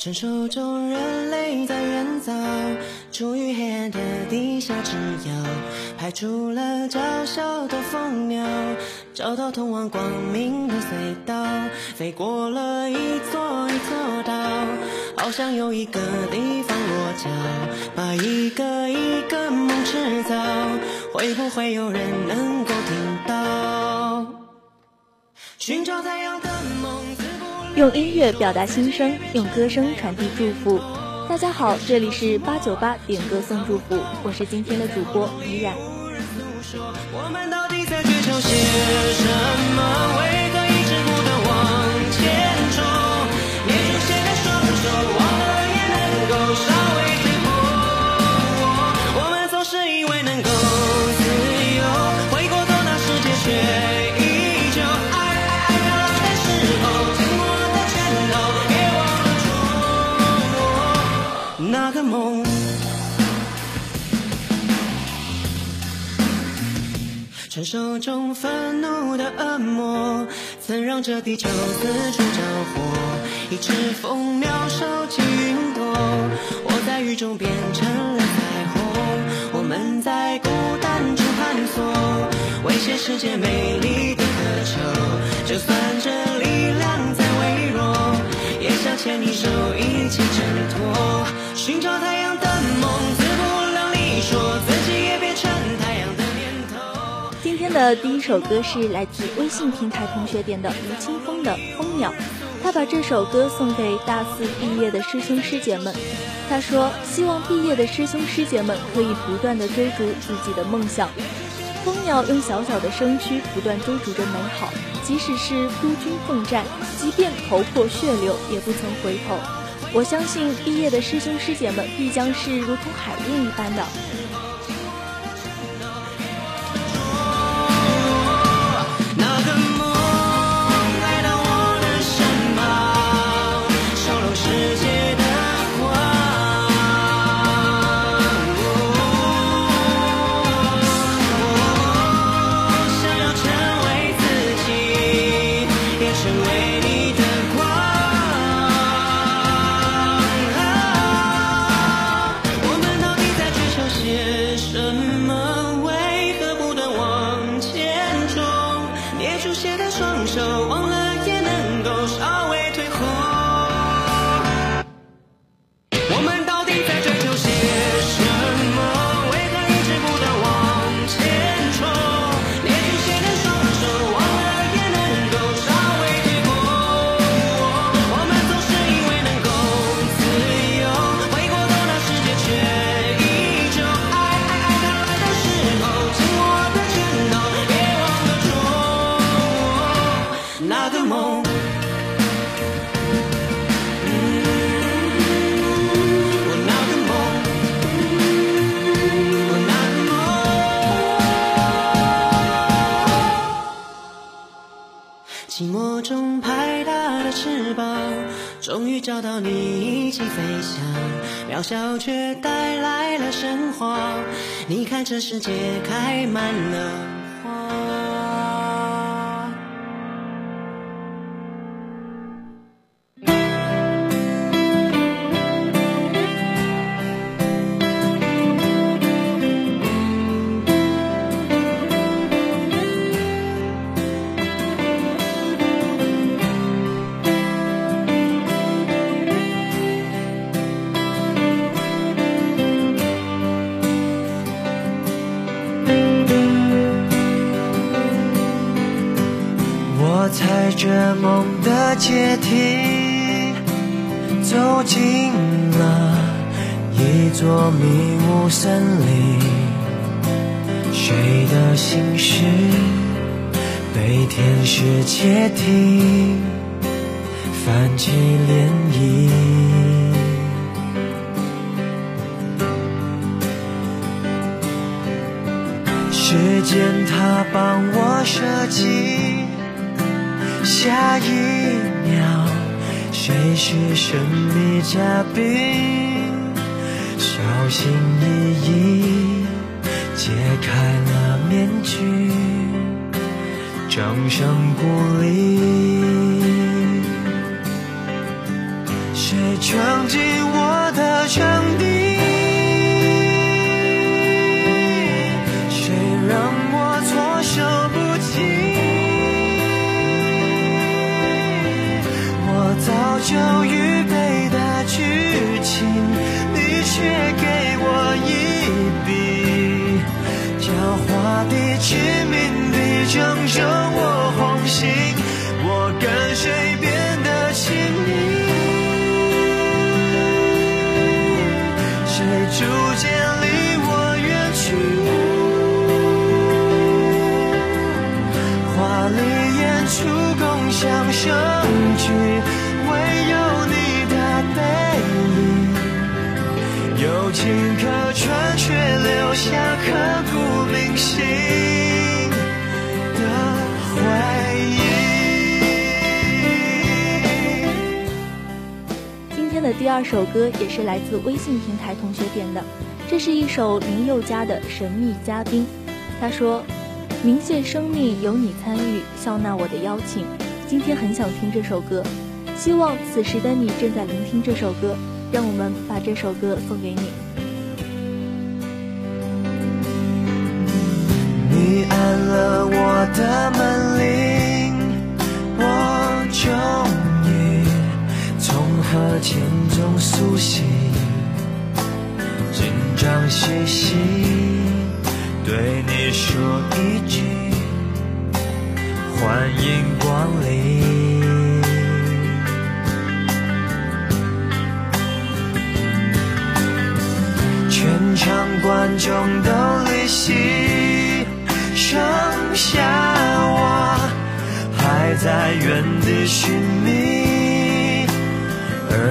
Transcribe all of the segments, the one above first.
传说中人类在远走，处于黑暗的地下之遥，排除了娇小的蜂鸟，找到通往光明的隧道，飞过了一座一座岛，好像有一个地方落脚，把一个一个梦制造，会不会有人能够听到？寻找太阳的梦。用音乐表达心声，用歌声传递祝福。大家好，这里是八九八点歌送祝福，我是今天的主播依然。传手中愤怒的恶魔，曾让这地球四处着火。一只蜂鸟收集云朵，我在雨中变成了彩虹。我们在孤单中探索，为全世界美丽的渴求。就算这力量再微弱，也想牵你手一起挣脱，寻找太阳天的第一首歌是来自微信平台同学点的吴青峰的《蜂鸟》，他把这首歌送给大四毕业的师兄师姐们。他说：“希望毕业的师兄师姐们可以不断的追逐自己的梦想。蜂鸟用小小的身躯不断追逐着美好，即使是孤军奋战，即便头破血流，也不曾回头。我相信毕业的师兄师姐们必将是如同海燕一般的。”来了生活。你看这世界开满了。踩着梦的阶梯走进了一座迷雾森林，谁的心事被天使窃听，泛起涟漪。时间它帮我设计。下一秒，谁是神秘嘉宾？小心翼翼揭开了面具，掌声鼓励。谁闯进我猾地、致命地正中我红心，我跟谁变得亲密？谁逐渐离我远去？华丽演出共享盛举，唯有你的背影，有情可传，却留下刻二首歌也是来自微信平台同学点的，这是一首林宥嘉的《神秘嘉宾》。他说：“明谢生命有你参与，笑纳我的邀请。今天很想听这首歌，希望此时的你正在聆听这首歌，让我们把这首歌送给你。”你按了我的门铃，我就从呵欠中苏醒，紧张兮兮对你说一句欢迎光临。全场观众都离席，剩下我还在原地寻觅，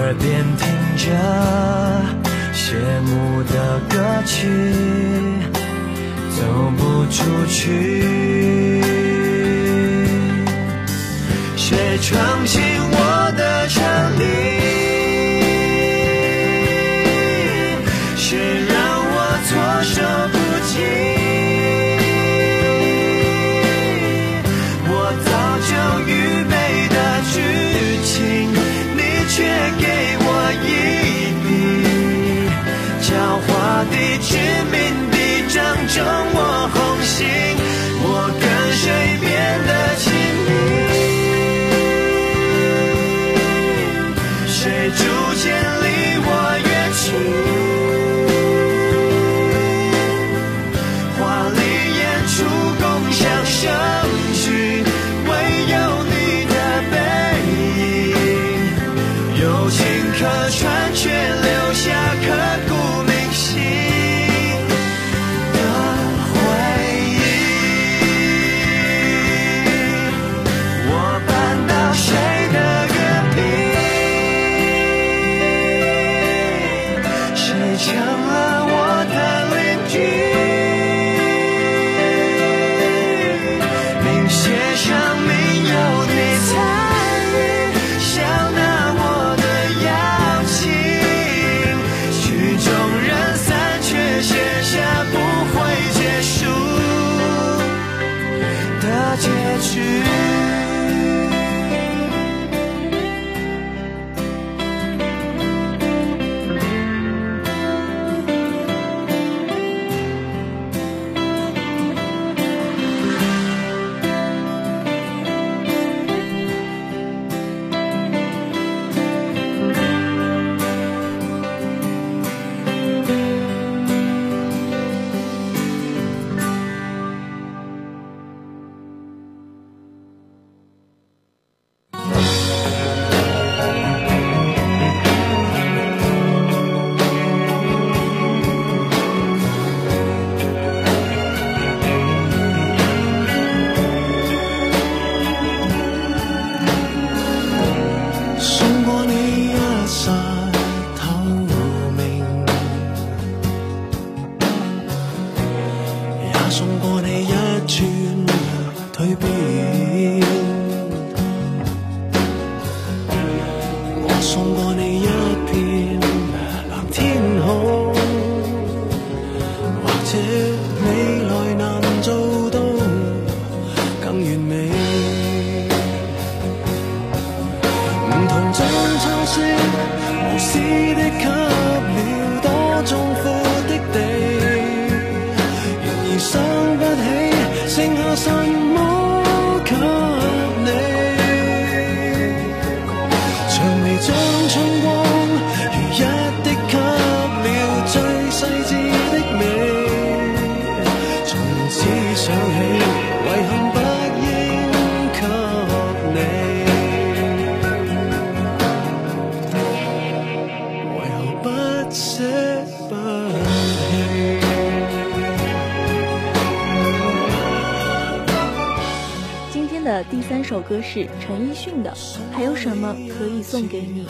耳边听着谢幕的歌曲，走不出去。谁闯进猾地、致命地正中谁三首歌是陈奕迅的，还有什么可以送给你？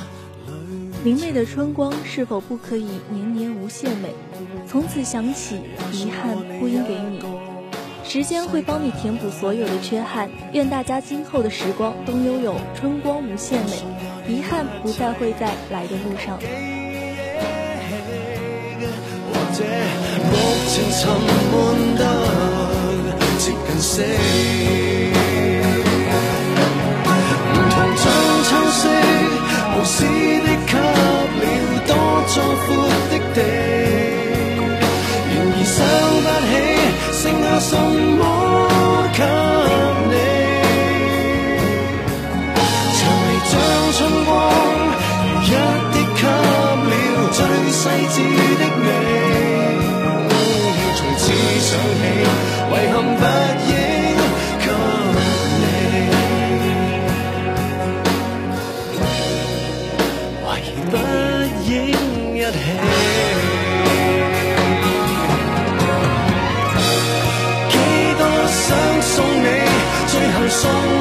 明媚的春光是否不可以年年无限美？从此想起，遗憾不应给你。时间会帮你填补所有的缺憾，愿大家今后的时光都拥有春光无限美，遗憾不再会在来的路上。无私的给 corazón.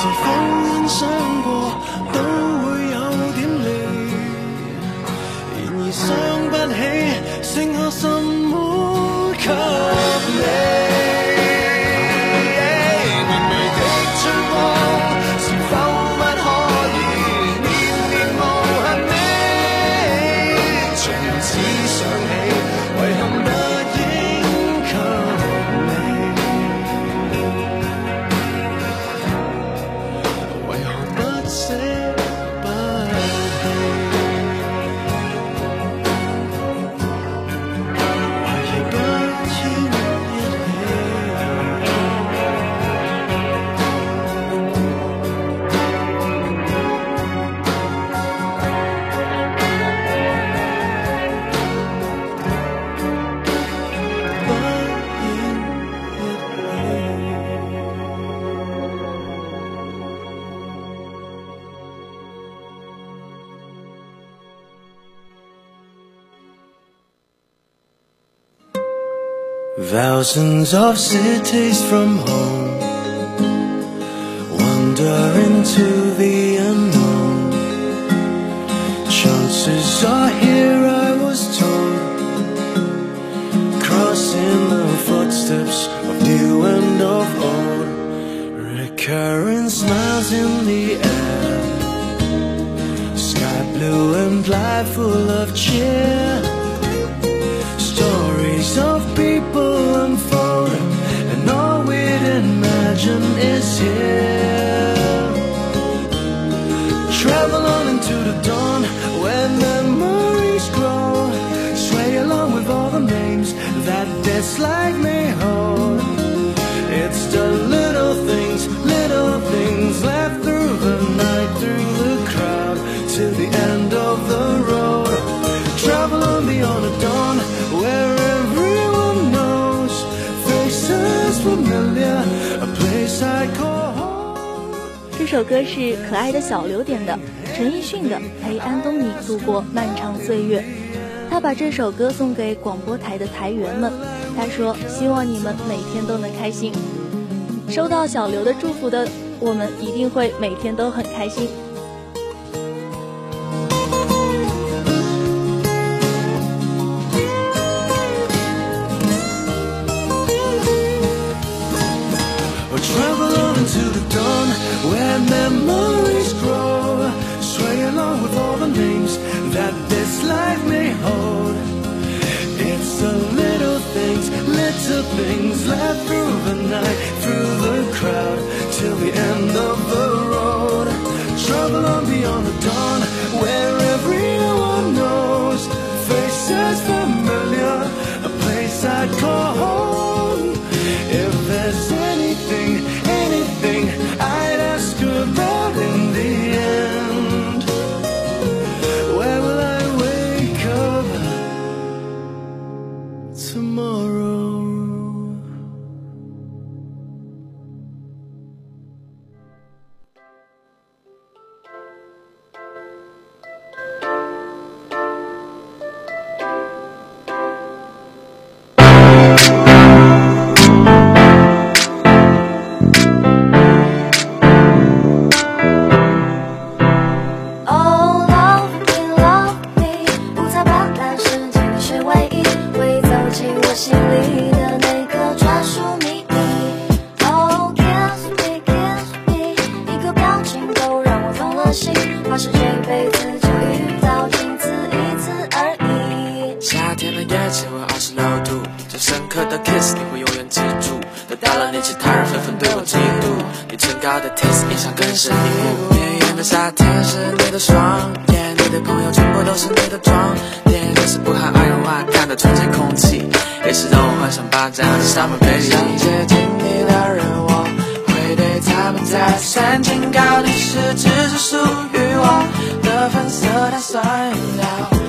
是否欣赏过，都会有点累。然而想不起，剩下心。Thousands of cities from home Wander into the unknown. Chances are here I was told Crossing the footsteps of new and of old. Recurring smiles in the air Sky blue and light full of cheer is here. Travel on into the dawn where memories grow. Sway along with all the names that this life may hold. 首歌是可爱的小刘点的，陈奕迅的《陪安东尼度过漫长岁月》。他把这首歌送给广播台的台员们，他说：“希望你们每天都能开心。”收到小刘的祝福的我们，一定会每天都很开心。深刻的 kiss 你会永远记住。得到了你，其他人纷纷对我嫉妒。你唇膏的 taste 印象更深凝固。绵延的夏天是你的双眼，你的朋友全部都是你的妆点。你是不含二氧化碳的纯洁空气，也是让我幻想霸占的 summer baby。想接近你的人，我会对他们再三警告，你是只是属于我的粉色碳酸饮料。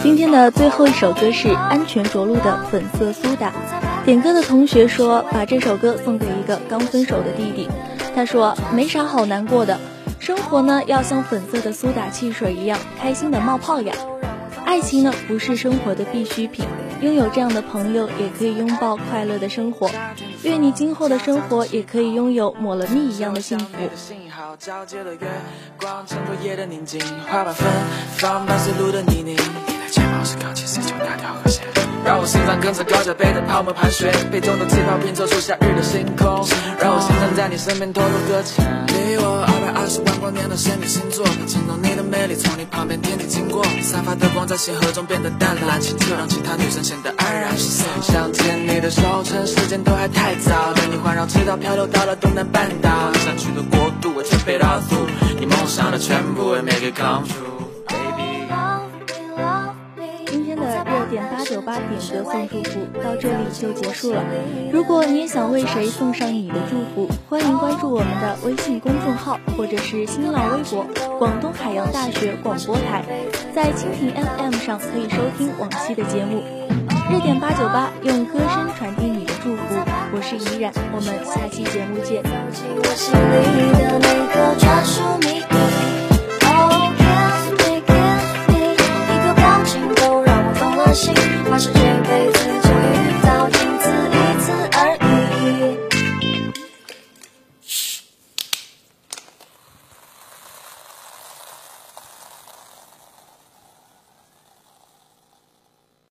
今天的最后一首歌是安全着陆的《粉色苏打》。点歌的同学说，把这首歌送给一个刚分手的弟弟。他说，没啥好难过的，生活呢要像粉色的苏打汽水一样，开心的冒泡呀。爱情呢不是生活的必需品，拥有这样的朋友，也可以拥抱快乐的生活。愿你今后的生活也可以拥有抹了蜜一样的幸福。信号交接的月光，衬托夜的宁静，花瓣芬芳伴随路的泥泞。你的睫毛是高级 C 九大调和弦，让我心脏跟着高脚杯的泡沫盘旋，杯中的气泡拼凑出夏日的星空，让我心脏在你身边偷偷搁浅。离我二百二十万光年的仙女星座，惊动你的魅力，从你旁边天地经过，散发的光在星河中变得淡蓝清澈，让其他女生显得黯然失色。想牵你的手，趁时间都还太早，带你环绕赤道，漂流到了东南半岛，想去的国度我全被绕住，你梦想的全部也 make it come true。点八九八点歌送祝福到这里就结束了。如果你也想为谁送上你的祝福，欢迎关注我们的微信公众号或者是新浪微博“广东海洋大学广播台”。在蜻蜓 FM 上可以收听往期的节目。热点八九八用歌声传递你的祝福，我是怡然，我们下期节目见。我心里的那个专属秘心，花是这辈子